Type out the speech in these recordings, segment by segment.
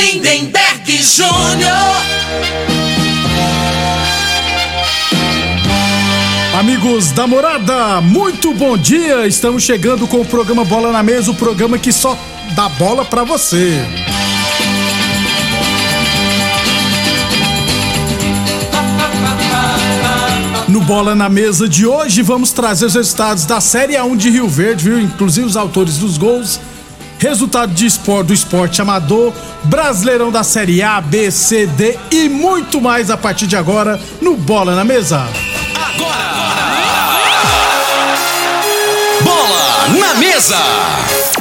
Lindenberg Júnior. Amigos da morada, muito bom dia! Estamos chegando com o programa Bola na Mesa o programa que só dá bola pra você. No Bola na Mesa de hoje, vamos trazer os resultados da Série A1 de Rio Verde, viu? Inclusive os autores dos gols, resultado de esporte, do esporte amador, Brasileirão da Série A, B, C, D e muito mais a partir de agora no Bola na Mesa. Bola na mesa.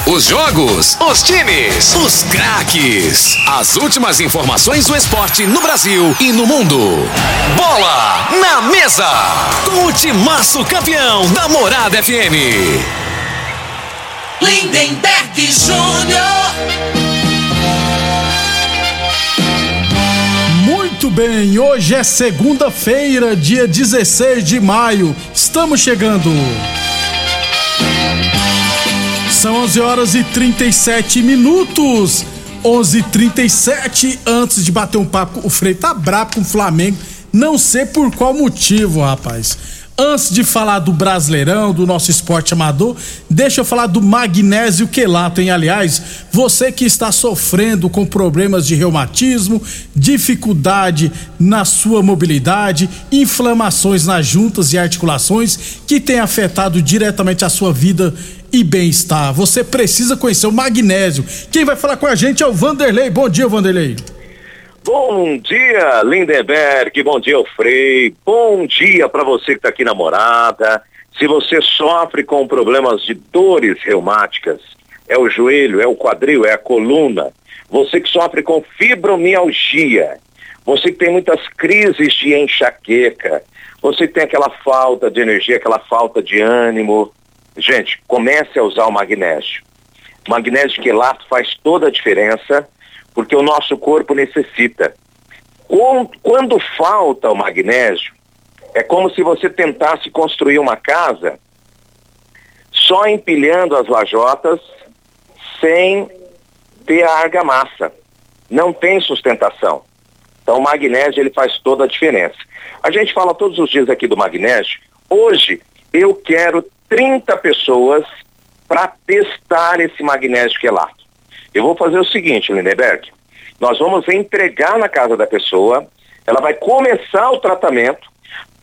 Os jogos, os times, os craques. As últimas informações do esporte no Brasil e no mundo. Bola na mesa. Com o timaço campeão da Morada FM. Lindenberg Júnior. Muito bem, hoje é segunda-feira, dia 16 de maio. Estamos chegando. São 11 horas e 37 minutos. 11:37 antes de bater um papo, o Frei tá bravo com o Flamengo. Não sei por qual motivo, rapaz. Antes de falar do Brasileirão, do nosso esporte amador, deixa eu falar do magnésio quelato, hein? Aliás, você que está sofrendo com problemas de reumatismo, dificuldade na sua mobilidade, inflamações nas juntas e articulações que tem afetado diretamente a sua vida e bem-estar. Você precisa conhecer o magnésio. Quem vai falar com a gente é o Vanderlei. Bom dia, Vanderlei. Bom dia, Lindenberg. Bom dia, Frei. Bom dia para você que está aqui na morada. Se você sofre com problemas de dores reumáticas, é o joelho, é o quadril, é a coluna. Você que sofre com fibromialgia, você que tem muitas crises de enxaqueca, você que tem aquela falta de energia, aquela falta de ânimo. Gente, comece a usar o magnésio. O magnésio quelato faz toda a diferença porque o nosso corpo necessita. Quando falta o magnésio, é como se você tentasse construir uma casa só empilhando as lajotas sem ter a argamassa. Não tem sustentação. Então o magnésio ele faz toda a diferença. A gente fala todos os dias aqui do magnésio. Hoje eu quero 30 pessoas para testar esse magnésio quelato. Eu vou fazer o seguinte, Lindenberg. Nós vamos entregar na casa da pessoa, ela vai começar o tratamento,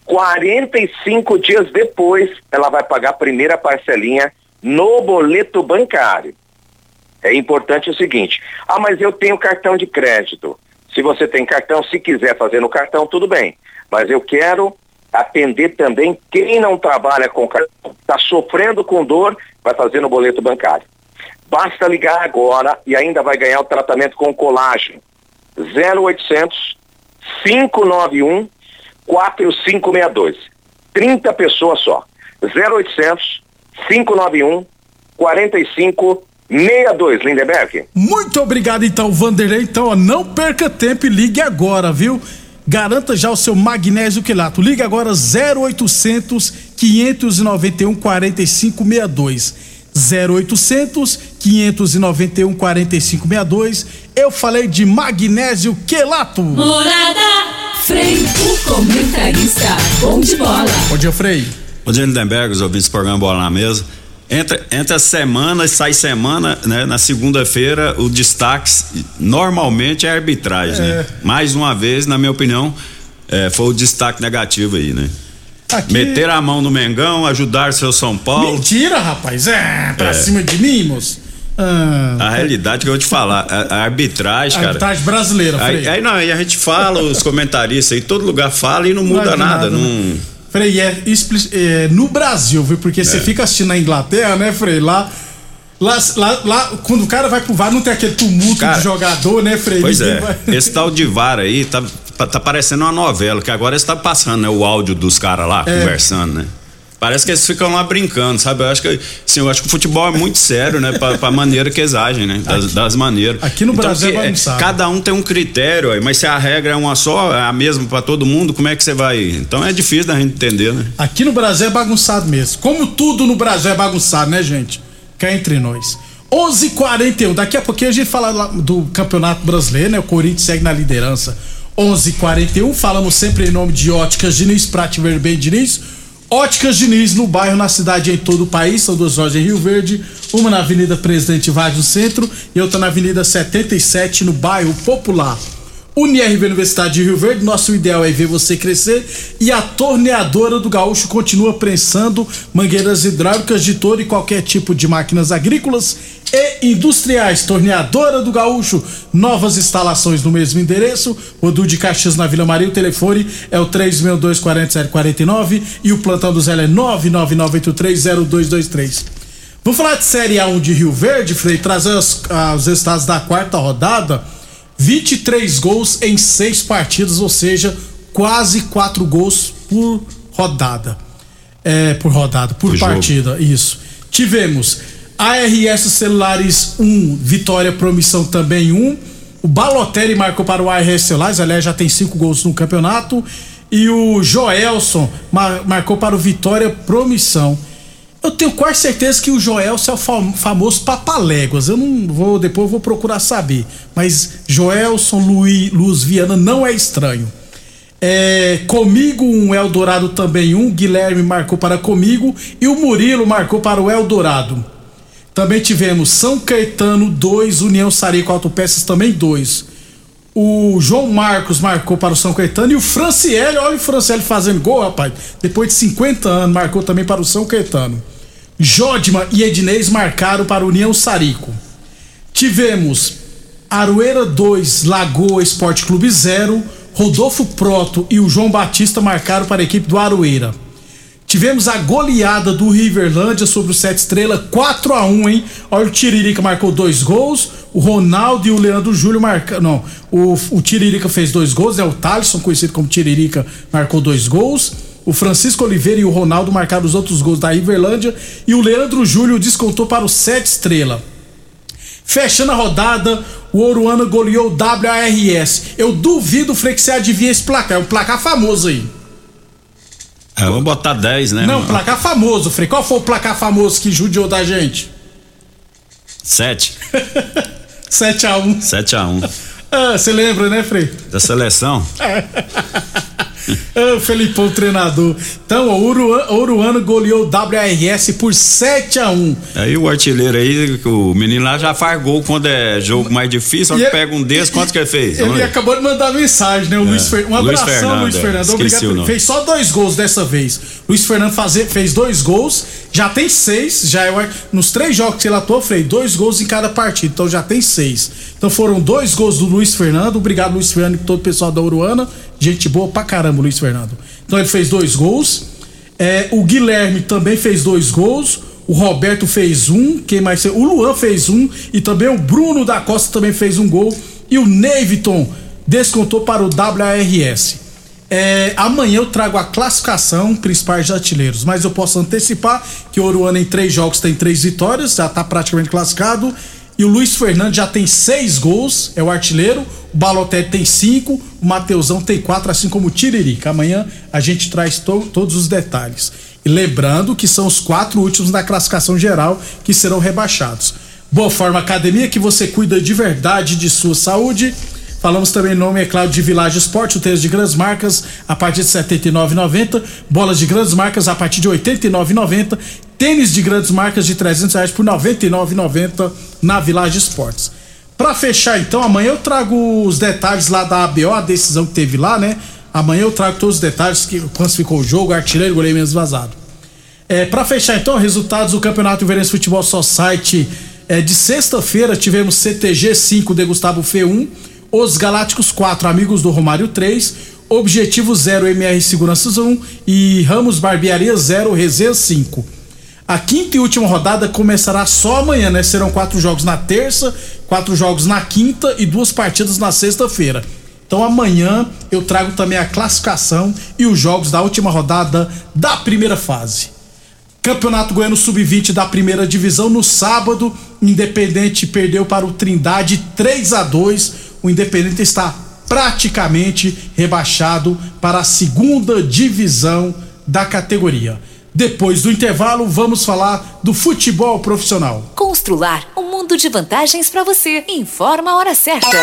45 dias depois ela vai pagar a primeira parcelinha no boleto bancário. É importante o seguinte, ah, mas eu tenho cartão de crédito. Se você tem cartão, se quiser fazer no cartão, tudo bem. Mas eu quero atender também quem não trabalha com cartão, está sofrendo com dor, vai fazer no boleto bancário. Basta ligar agora e ainda vai ganhar o tratamento com colágeno. 0800 591 4562. 30 pessoas só. 0800 591 4562, Lindenberg. Muito obrigado então, Vanderlei. Então, ó, não perca tempo e ligue agora, viu? Garanta já o seu magnésio quelato. Ligue agora 0800 591 4562. 0800 591 4562. Eu falei de magnésio quelato. Morada, Frei, o comentarista, bom de bola. Bom dia, Frei. Bom dia, Lindenberg, os ouvintes do programa Bola na Mesa. Entra, entra semana e sai semana, né? Na segunda-feira, o destaque normalmente é a arbitragem, É. né? Mais uma vez, na minha opinião, é, foi o destaque negativo aí, né? Aqui- Meter a mão no Mengão, ajudar seu São Paulo. Mentira, rapaz. É, pra É. cima de mim, moço. Ah, A realidade que eu vou te falar, a, a arbitragem, a cara. arbitragem brasileira, Aí, Frei. aí não, aí a gente fala, os comentaristas aí, todo lugar fala e não muda adianta nada. né? Não, Frei, é, é, no Brasil, viu? Porque você fica assistindo na Inglaterra, né, Frei? Lá, lá, lá, lá, quando o cara vai pro VAR, não tem aquele tumulto Cara, de jogador, né, Frei? Pois Ninguém é, vai- esse tal de VAR aí tá, tá parecendo uma novela, que agora está passando né, o áudio dos caras lá, É. conversando, né? Parece que eles ficam lá brincando, sabe? Eu acho que, assim, eu acho que o futebol é muito sério, né? Pra, pra maneira que eles agem, né? Das, das maneiras. aqui no Brasil que, é bagunçado. Cada um tem um critério, aí, mas se a regra é uma só, é a mesma pra todo mundo, como é que você vai. Então é difícil da gente entender, né? Aqui no Brasil é bagunçado mesmo. Como tudo no Brasil é bagunçado, né, gente? Cá entre nós. 11:41. h 41 Daqui a pouquinho a gente fala do Campeonato Brasileiro, né? O Corinthians segue na liderança. 11:41 h 41 Falamos sempre em nome de Óticas Diniz, Prate Verben Diniz. Óticas Diniz no bairro, na cidade em todo o país. São duas lojas em Rio Verde. Uma na Avenida Presidente Vargas no centro e outra na Avenida 77 no bairro Popular. UniRV Universidade de Rio Verde, nosso ideal é ver você crescer e a torneadora do Gaúcho continua prensando mangueiras hidráulicas de todo e qualquer tipo de máquinas agrícolas e industriais. Torneadora do Gaúcho, novas instalações no mesmo endereço, Rodu de Caxias na Vila Maria, o telefone é o 3624749 e o plantão do Zé é 999830223. Vamos falar de Série A1 de Rio Verde, Frei, trazer os, ah, os resultados da quarta rodada. 23 gols em seis partidas, ou seja, quase quatro gols por rodada. É, por rodada, por, Por jogo. partida, isso. Tivemos ARS Celulares 1, Vitória Promissão também 1. O Balotelli marcou para o ARS Celulares, aliás, já tem cinco gols no campeonato. E o Joelson mar- marcou para o Vitória Promissão. Eu tenho quase certeza que o Joelson é o fam- famoso Papaléguas. Eu não vou, depois eu vou procurar saber. Mas Joelson Luiz, Luz Viana não é estranho. É, comigo um Eldorado também um, Guilherme marcou para comigo e o Murilo marcou para o Eldorado. Também tivemos São Caetano 2, União Sarico Autopeças também 2. O João Marcos marcou para o São Caetano e o Franciele, olha o Franciele fazendo gol, rapaz. Depois de 50 anos, marcou também para o São Caetano. Jodima e Ednês marcaram para União Sarico. Tivemos Aroeira 2, Lagoa Esporte Clube 0, Rodolfo Proto e o João Batista marcaram para a equipe do Aroeira. Tivemos a goleada do Riverlândia sobre o Sete Estrela, 4 a 1 hein? Olha, o Tiririca marcou dois gols, o Ronaldo e o Leandro Júlio marcaram. Não, o, o Tiririca fez dois gols, né? O Thaleson, conhecido como Tiririca, marcou dois gols. O Francisco Oliveira e o Ronaldo marcaram os outros gols da Riverlândia. E o Leandro Júlio descontou para o Sete Estrela. Fechando a rodada, o Oruana goleou o WARS. Eu duvido, Frei, que você adivinha esse placar. É um placar famoso aí. É, vamos botar 10, né? Não, placar famoso, Frei. Qual foi o placar famoso que judiou da gente? 7. 7x1. 7 a 1 Ah, você lembra, né, Frei? Da seleção? Ah, o Felipão, treinador. Então, o Oruano goleou o WRS por 7x1. Aí o artilheiro aí, o menino lá já faz gol quando é jogo mais difícil, só que E- pega um quantos que ele fez? Ele acabou de mandar mensagem, né? O Luiz Fer... Um É. Luiz abração, Fernando, Luiz é. Fernando. Obrigado. Fez só dois gols dessa vez. Luiz Fernando fazer, fez dois gols, já tem seis. Já é, nos três jogos que ele atuou, Frei, dois gols em cada partida. Então já tem seis. Então foram dois gols do Luiz Fernando. Obrigado, Luiz Fernando, e todo o pessoal da Uruana. Gente boa pra caramba, Luiz Fernando. Então ele fez dois gols. É, o Guilherme também fez dois gols. O Roberto fez um. Quem mais? fez? O Luan fez um. E também o Bruno da Costa também fez um gol. E o Neiviton descontou para o WRS. É, amanhã eu trago a classificação principais artilheiros, mas eu posso antecipar que o Oruana em três jogos tem três vitórias, já está praticamente classificado. E o Luiz Fernando já tem seis gols, é o artilheiro. O Balotelli tem cinco, o Mateusão tem quatro, assim como o Tiririca. Amanhã a gente traz to- todos os detalhes. E lembrando que são os quatro últimos da classificação geral que serão rebaixados. Boa Forma Academia, que você cuida de verdade de sua saúde. Falamos também em nome, é claro, de Village Esporte, o tênis de grandes marcas a partir de R$ 79,90. Bolas de grandes marcas a partir de R$ 89,90. Tênis de grandes marcas de 300 reais por R$ 99,90 na Village Esportes. Pra fechar então, amanhã eu trago os detalhes lá da ABO, a decisão que teve lá, né? Amanhã eu trago todos os detalhes, que quando ficou o jogo, artilheiro, goleiro menos vazado. É, para fechar então, resultados do Campeonato Verense Futebol Society é, de sexta-feira tivemos CTG 5 de Gustavo F1, Os Galácticos 4, Amigos do Romário 3, Objetivo 0 MR Seguranças 1 e Ramos Barbearia 0 Resenha 5. A quinta e última rodada começará só amanhã, né? Serão quatro jogos na terça, quatro jogos na quinta e duas partidas na sexta-feira. Então amanhã eu trago também a classificação e os jogos da última rodada da primeira fase. Campeonato Goiano Sub-20 da primeira divisão no sábado, Independente perdeu para o Trindade 3 a 2. O Independente está praticamente rebaixado para a segunda divisão da categoria. Depois do intervalo, vamos falar do futebol profissional. Constrular um mundo de vantagens para você. Informa a hora certa.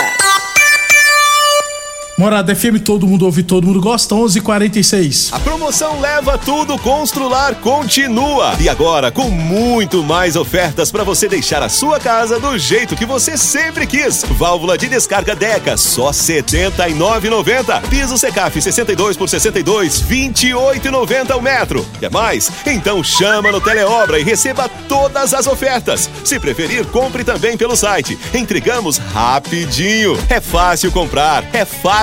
Morada FM, todo mundo ouve, todo mundo gosta, 11:46. A promoção Leva Tudo Constrular continua e agora com muito mais ofertas para você deixar a sua casa do jeito que você sempre quis. Válvula de descarga Deca só 79,90. Piso Secaf 62 por 62, 28,90 o metro. Quer mais? Então chama no Teleobra e receba todas as ofertas. Se preferir, compre também pelo site. Entregamos rapidinho. É fácil comprar, é fácil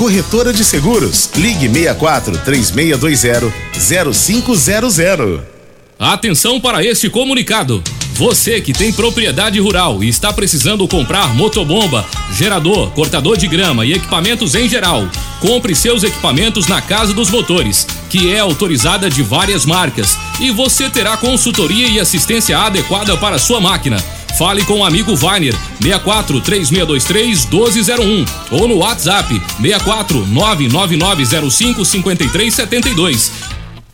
Corretora de Seguros. Ligue 64 3620 0500. Atenção para este comunicado. Você que tem propriedade rural e está precisando comprar motobomba, gerador, cortador de grama e equipamentos em geral, compre seus equipamentos na Casa dos Motores, que é autorizada de várias marcas, e você terá consultoria e assistência adequada para sua máquina. Fale com o amigo Vainer 64 3623 1201 ou no WhatsApp 64 99905 5372.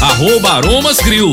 arroba Aromas Grill.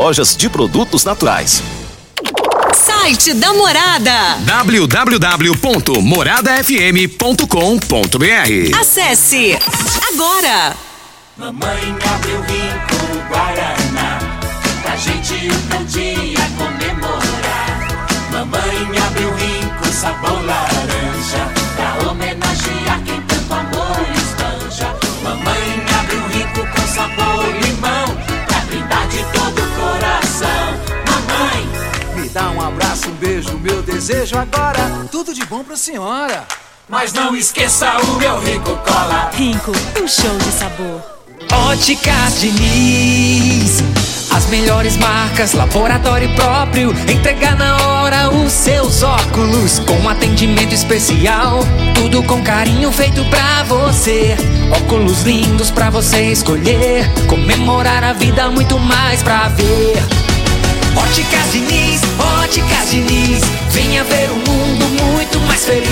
lojas de produtos naturais. Site da Morada www.moradafm.com.br Acesse agora. Mamãe abriu rico Guaraná pra gente um dia comemorar. Mamãe abriu rico sabor laranja, beijo, meu desejo agora. Tudo de bom pra senhora. mas não esqueça o meu rico cola. Rinco, um show de sabor. Óticas Diniz. As melhores marcas, laboratório próprio. Entregar na hora os seus óculos. Com atendimento especial. Tudo com carinho feito pra você. Óculos lindos pra você escolher. Comemorar a vida, muito mais pra ver. Óticas Diniz, Óticas Diniz. Venha ver um mundo muito mais feliz.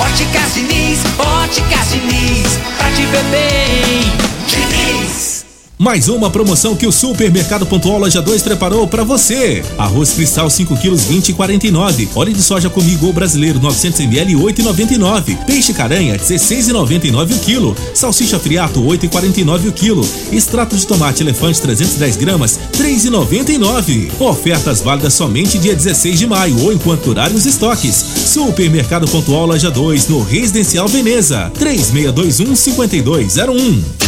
Óticas Diniz, Óticas Diniz. Pra te ver bem, Diniz. Mais uma promoção que o Supermercado Pontual Loja 2 preparou para você. Arroz cristal 5 quilos 20 e 49. Óleo de soja comigo brasileiro 900 ml 8,99. Peixe caranha 16,99 o quilo. Salsicha friato 8,49 o quilo. Extrato de tomate elefante 310 gramas 3,99. Ofertas válidas somente dia 16 de maio ou enquanto durarem os estoques. Supermercado Pontual Loja 2 no Residencial Veneza 3621 5201.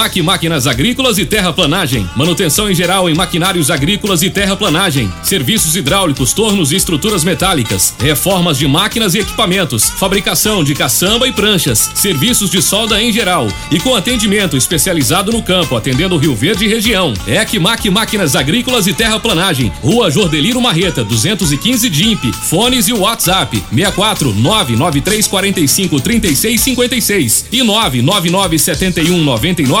Ecmac Máquinas Agrícolas e Terraplanagem. Manutenção em geral em maquinários agrícolas e terraplanagem. Serviços hidráulicos, tornos e estruturas metálicas. Reformas de máquinas e equipamentos. Fabricação de caçamba e pranchas. Serviços de solda em geral. E com atendimento especializado no campo, atendendo Rio Verde e região. Ecmac Máquinas Agrícolas e Terraplanagem. Rua Jordeliro Marreta, 215 DIMP. Fones e WhatsApp: 64 993 45 36 56 e 999 71 99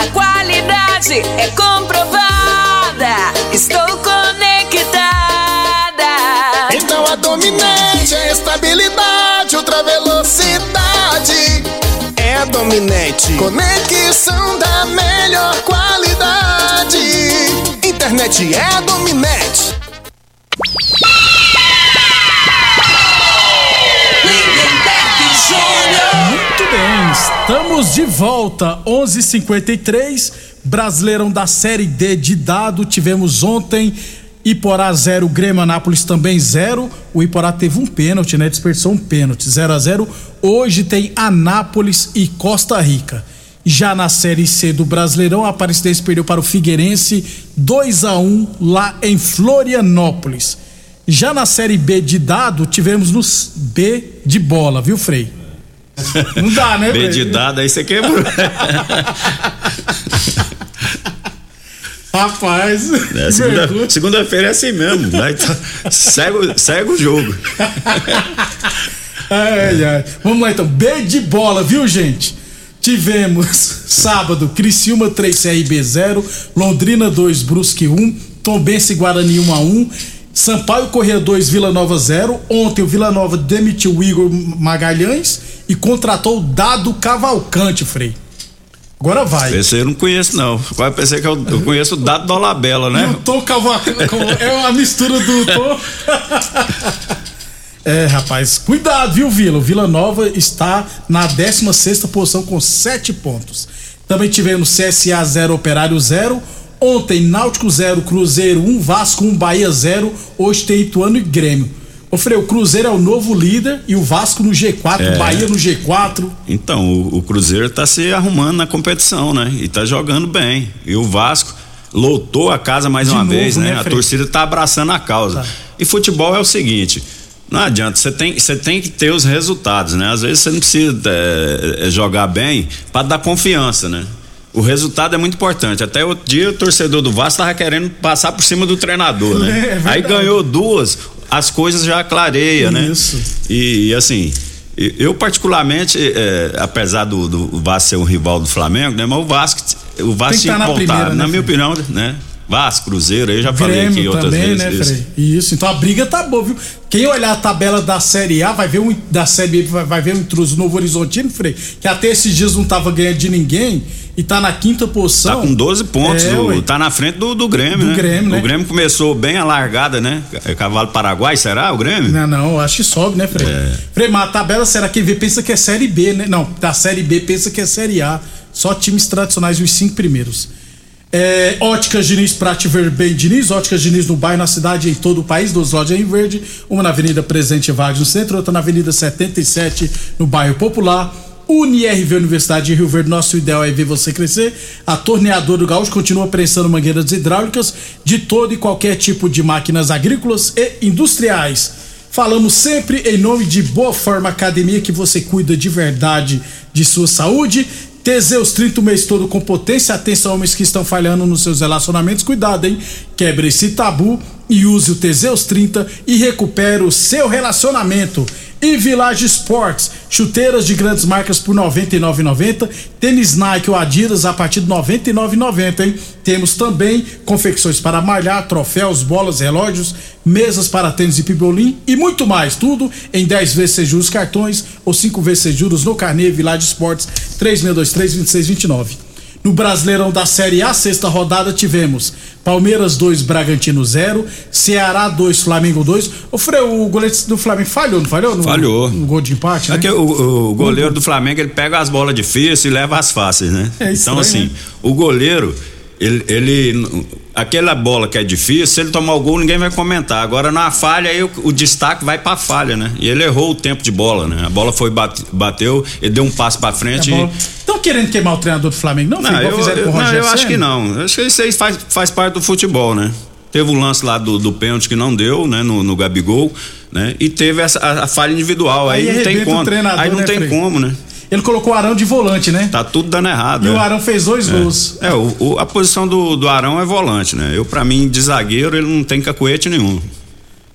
A é comprovada. Estou conectada. Então a dominante é estabilidade, ultra velocidade. É a dominante. Conexão da melhor qualidade. Internet é a dominante. Muito bem, estamos de volta. 11:53. Brasileirão da Série D de dado. Tivemos ontem Iporá 0, Grêmio Anápolis também 0. O Iporá teve um pênalti, né? Desperdiçou um pênalti, 0 a 0 Hoje tem Anápolis e Costa Rica. Já na Série C do Brasileirão, a Aparecidense perdeu para o Figueirense 2 a 1 lá em Florianópolis. Já na Série B de dado, tivemos nos B de bola, viu, Frei? Não dá, né, B de dado, aí você quebrou. Rapaz, É, segunda- Segunda-feira é assim mesmo. Tá- segue, o- segue o jogo. Ai, ai. Vamos lá então, B de bola, viu, gente? Tivemos sábado, Criciúma 3, CRB 0, Londrina 2, Brusque 1, Tombense Guarani 1 a 1, Sampaio Corrêa 2, Vila Nova 0. Ontem o Vila Nova demitiu o Igor Magalhães e contratou o Dado Cavalcante, Frei. Agora vai. Esse eu não conheço, não. Agora pensei que eu, eu conheço o Dado Dolabella, né? O Tom Cavalcante é uma mistura do Tom. É, rapaz, cuidado, viu, Vila? O Vila Nova está na 16 posição com 7 pontos. Também tivemos CSA 0, Operário 0. Ontem, Náutico 0, Cruzeiro 1, Vasco 1, Bahia 0. Hoje tem Ituano e Grêmio. Ô Frei, o Cruzeiro é o novo líder e o Vasco no G4, É. Bahia no G4. Então, o, o Cruzeiro tá se arrumando na competição, né? E tá jogando bem. E o Vasco lotou a casa mais De uma novo, vez, né? né, a torcida tá abraçando a causa. E futebol é o seguinte. Não adianta, você tem, você tem que ter os resultados, né? Às vezes você não precisa é, é, jogar bem para dar confiança, né? O resultado é muito importante. Até outro dia o torcedor do Vasco tava querendo passar por cima do treinador, É, é né? verdade. Aí ganhou duas, as coisas já clareiam, né? Isso. E, e, assim, eu particularmente, é, apesar do, do Vasco ser um rival do Flamengo, né? Mas o Vasco, o Vasco que tinha tá que na voltar. primeira, né, na minha opinião, né? Vasco, Cruzeiro, eu já falei aqui Grêmio outras também, vezes. né, isso. Frei? Isso, então a briga tá boa, viu? Quem olhar a tabela da Série A vai ver um da Série B, vai, vai ver um intruso Novo Horizontino, Frei, que até esses dias não tava ganhando de ninguém e tá na quinta posição. Tá com 12 pontos, É, tá na frente do, do Grêmio, Do né? Grêmio, né? O Grêmio começou bem a largada, né? É Cavalo Paraguai, será o Grêmio? Não, não, acho que sobe, né, Frei? É. Frei, mas a tabela, será que vê? Pensa que é Série B, né? Não, da Série B pensa que é Série A. Só times tradicionais, os cinco primeiros. É, Óticas Diniz, Prate Ver Bem Diniz, Óticas Diniz no bairro, na cidade e em todo o país, duas lojas em verde, uma na Avenida Presidente Vargas no centro, outra na Avenida 77 no bairro Popular. UniRV Universidade de Rio Verde, nosso ideal é ver você crescer. A torneadora do Gaúcho continua prensando mangueiras hidráulicas de todo e qualquer tipo de máquinas agrícolas e industriais. Falamos sempre em nome de Boa Forma Academia, que você cuida de verdade de sua saúde. Teseus 30 o mês todo com potência. Atenção, homens que estão falhando nos seus relacionamentos. Cuidado, hein? Quebre esse tabu e use o Teseus 30 e recupere o seu relacionamento. E Village Sports, chuteiras de grandes marcas por R$ 99,90. Tênis Nike ou Adidas a partir de R$ 99,90, hein? Temos também confecções para malhar, troféus, bolas, relógios, mesas para tênis e pibolim e muito mais. Tudo em 10 vezes sem juros cartões ou 5 vezes sem juros no Carnê Village Sports 3623-2629. No Brasileirão da Série A, sexta rodada, tivemos Palmeiras 2, Bragantino 0, Ceará 2, Flamengo 2. O o goleiro do Flamengo falhou, não falhou? No, Falhou. No gol de empate, né? Aqui, o, o goleiro do Flamengo ele pega as bolas difíceis e leva as fáceis, né? É estranho, então, assim, né? o goleiro, ele, ele- Aquela bola que é difícil, se ele tomar o gol, ninguém vai comentar. Agora, na falha, aí o, o destaque vai pra falha, né? E ele errou o tempo de bola, né? A bola foi, bate- bateu, ele deu um passo pra frente e. Estão querendo queimar o treinador do Flamengo? Não, Não, igual eu, eu- não, Rogério eu acho que não. Eu acho que isso aí faz, faz parte do futebol, né? Teve o lance lá do, do pênalti que não deu, né? No, no Gabigol, né? E teve essa, a, a falha individual. Aí, Aí não tem como. Aí não né, tem Frei? como, né? Ele colocou o Arão de volante, né? Tá tudo dando errado. E é. o Arão fez dois É. gols. É, o, o- a posição do, do Arão é volante, né? Eu, pra mim, de zagueiro, ele não tem cacuete nenhum.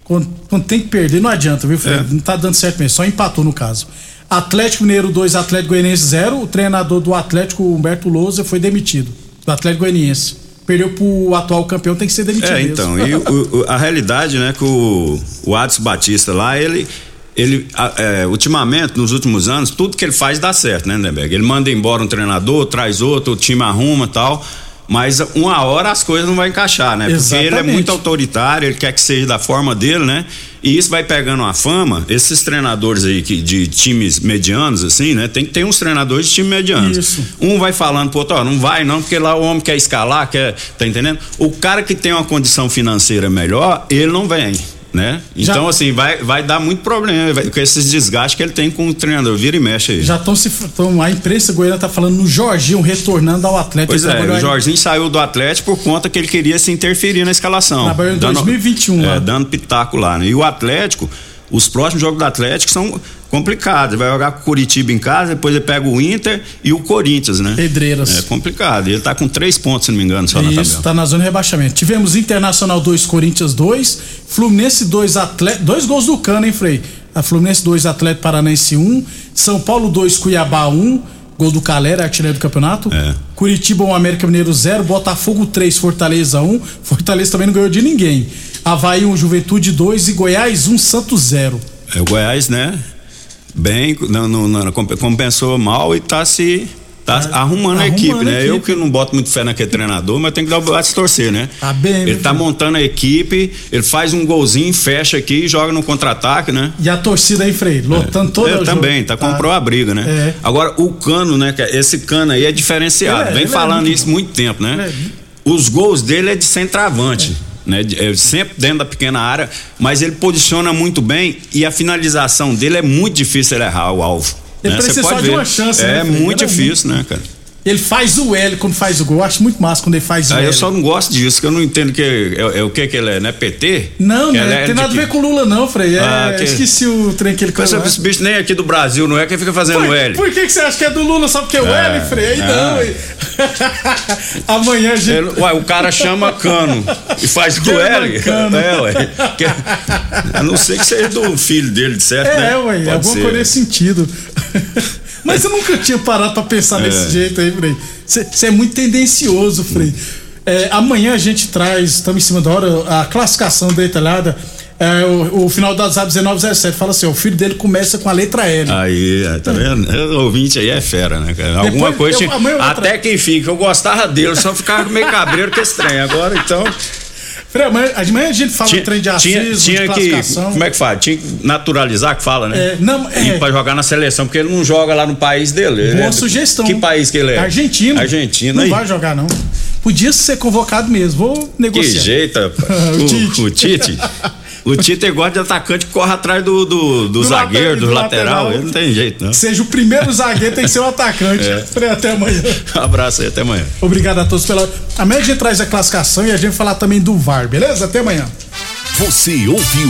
Quando, quando tem que perder, não adianta, viu, É. Fred? Não tá dando certo mesmo, só empatou no caso. Atlético Mineiro 2, Atlético Goianiense 0. O treinador do Atlético, Humberto Lousa, foi demitido. Do Atlético Goianiense. Perdeu pro atual campeão, tem que ser demitido. É, mesmo. então, e o- a realidade, né, que o, o Adson Batista lá, ele, ele é, ultimamente, nos últimos anos, tudo que ele faz dá certo, né, Neberg? Ele manda embora um treinador, traz outro, o time arruma tal. Mas uma hora as coisas não vão encaixar, né? Porque ele é Exatamente. muito autoritário, ele quer que seja da forma dele, né? E isso vai pegando uma fama. Esses treinadores aí que, de times medianos, assim, né? Tem que ter uns treinadores de time medianos. Isso. Um vai falando pro outro, ó, não vai não, porque lá o homem quer escalar, quer. Tá entendendo? O cara que tem uma condição financeira melhor, ele não vem. Né? Já- Então, assim, vai, vai dar muito problema vai- com esses desgastes que ele tem com o treinador. Vira e mexe aí. Já estão se. Tão, a imprensa goiana tá falando no Jorginho retornando ao Atlético. Pois é, o aí- Jorginho saiu do Atlético por conta que ele queria se interferir na escalação. Trabalhou em Dando- 2021 lá. É, dando pitaco lá, né? E o Atlético, os próximos jogos do Atlético são complicados. Vai jogar com o Curitiba em casa, depois ele pega o Inter e o Corinthians, né? Pedreiras. É complicado. Ele tá com três pontos, se não me engano, só na Isso, tabela. tá na zona de rebaixamento. Tivemos Internacional 2, Corinthians 2, Fluminense 2, Atlético. Dois gols do Cano, hein, Frei? A Fluminense 2, Atlético Paranense 1, São Paulo 2, Cuiabá 1, gol do Calera, artilheiro do campeonato. É. Curitiba 1, América Mineiro 0, Botafogo 3, Fortaleza 1. Fortaleza também não ganhou de ninguém. Havaí 1, Juventude 2 e Goiás 1, Santos 0. É o Goiás, né? Bem, não, não, não, comp- compensou mal e tá se. Tá arrumando, a equipe, a né? equipe. Eu que não boto muito fé naquele treinador, mas tem que dar o braço torcer, né? Tá bem, Ele tá filho. montando a equipe, ele faz um golzinho, fecha aqui e joga no contra-ataque, né? E a torcida aí, Frei, lotando todo É, o jogo. também, tá, comprou a briga, né? É. Agora, o cano, né? é- Esse cano aí é diferenciado. É- Vem é falando isso muito tempo, né? É Os gols dele é de centroavante. Né, é, sempre dentro da pequena área, mas ele posiciona muito bem e a finalização dele é muito difícil ele errar o alvo. Né? Você precisa só de uma chance, É né, muito difícil, né, cara? Ele faz o L quando faz o gol. Eu acho muito massa quando ele faz o Aí L. eu só não gosto disso, que eu não entendo que é, é o que que ele é, né? PT? Não, Que não tem é de nada a que- ver com Lula, não, Frei. É, Ah, que- Esqueci o trem que ele Mas colocou. esse bicho nem aqui do Brasil, não é? Quem fica fazendo Por, L. por que, que você acha que é do Lula só porque é o É, L, Frei? é. Não, ué. Amanhã a gente. Ele- ué, o cara chama cano e faz do L. Cano. É, ué. Que- a não ser que seja do filho dele, de certo? É, né? ué, Pode alguma ser. coisa nesse sentido. Mas eu nunca tinha parado pra pensar É. desse jeito aí, Frei. Você é muito tendencioso, Frei. É, amanhã a gente traz, estamos em cima da hora, a classificação detalhada. É, o, o final do WhatsApp 1917 fala assim: ó, o filho dele começa com a letra L. Aí, é, tá vendo? O ouvinte aí é fera, né, cara? Alguma Depois, coisa. eu- eu até que enfim, que eu gostava dele, só ficava meio cabreiro que estranho. Agora, então. Amanhã, amanhã a gente fala do trem de tinha, racismo, tinha de que. Como é que fala? Tinha que naturalizar que fala, né? É, não, é. E pra jogar na seleção, porque ele não joga lá no país dele. Ele Boa é- sugestão. Que país que ele é? Argentina. Argentina. Não aí. vai jogar, não. Podia ser convocado mesmo. Vou Que negociar. jeito, rapaz. O o, Tite. o Tite. O Tite gosta de atacante que corre atrás do, do, do, zagueiro, lateral- do, do lateral. lateral. Ele não tem jeito, não. Seja o primeiro zagueiro, tem que ser o atacante. É. Até amanhã. Um abraço aí, até amanhã. Obrigado a todos pela. Amanhã a gente traz a classificação e a gente vai falar também do VAR, beleza? Até amanhã. Você ouviu